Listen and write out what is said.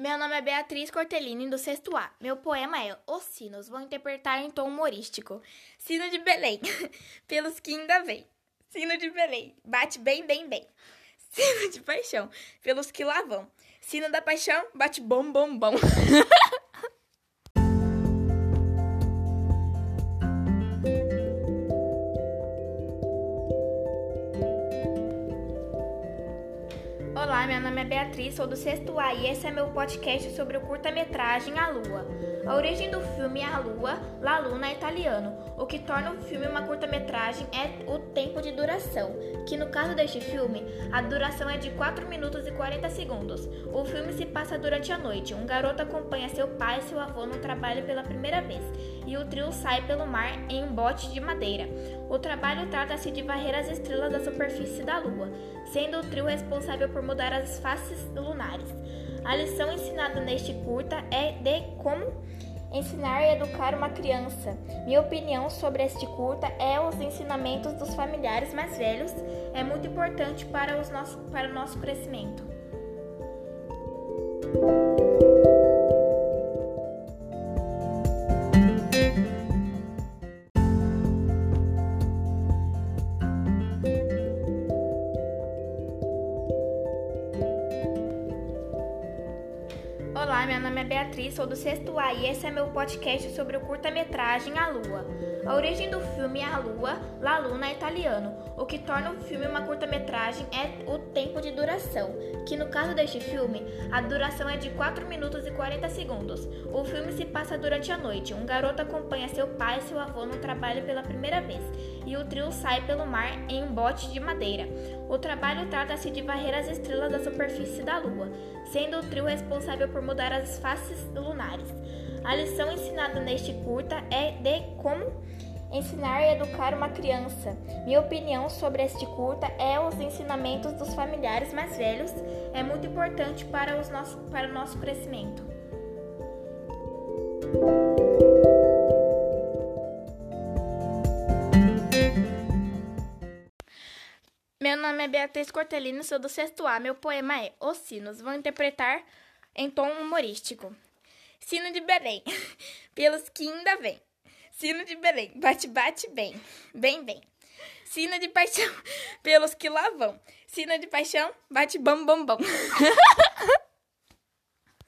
Meu nome é Beatriz Cortellini, do sexto A. Meu poema é Os Sinos. Vou interpretar em tom humorístico. Sino de Belém, pelos que ainda vêm. Sino de Belém, bate bem, bem, bem. Sino de paixão, pelos que lá vão. Sino da paixão, bate bom, bom, bom. Olá, meu nome é Beatriz, sou do sexto A e esse é meu podcast sobre o curta-metragem A Lua. A origem do filme A Lua, La Luna é italiano. O que torna o filme uma curta-metragem é o tempo de duração, que no caso deste filme, a duração é de 4 minutos e 40 segundos. O filme se passa durante a noite. Um garoto acompanha seu pai e seu avô no trabalho pela primeira vez, e o trio sai pelo mar em um bote de madeira. O trabalho trata-se de varrer as estrelas da superfície da Lua, sendo o trio responsável por mudar as faces lunares. A lição ensinada neste curta é de como ensinar e educar uma criança. Minha opinião sobre este curta é os ensinamentos dos familiares mais velhos é muito importante para, os nosso, para o nosso crescimento. Olá, meu nome é Beatriz, sou do sexto A e esse é meu podcast sobre o curta-metragem A Lua. A origem do filme é A Lua, La Luna é italiano. O que torna o filme uma curta-metragem é o tempo de duração, que no caso deste filme, a duração é de 4 minutos e 40 segundos. O filme se passa durante a noite. Um garoto acompanha seu pai e seu avô no trabalho pela primeira vez, e o trio sai pelo mar em um bote de madeira. O trabalho trata-se de varrer as estrelas da superfície da Lua, sendo o trio responsável por mudar as faces lunares. A lição ensinada neste curta é de como ensinar e educar uma criança. Minha opinião sobre este curta é os ensinamentos dos familiares mais velhos é muito importante para, os nosso, para o nosso crescimento. Meu nome é Beatriz Cortellini, sou do sexto A. Meu poema é Os Sinos. Vou interpretar em tom humorístico. Sino de Belém, pelos que ainda vêm. Sino de Belém, bate, bate bem, bem, bem. Sino de paixão, pelos que lá vão. Sino de paixão, bate bom, bom, bom.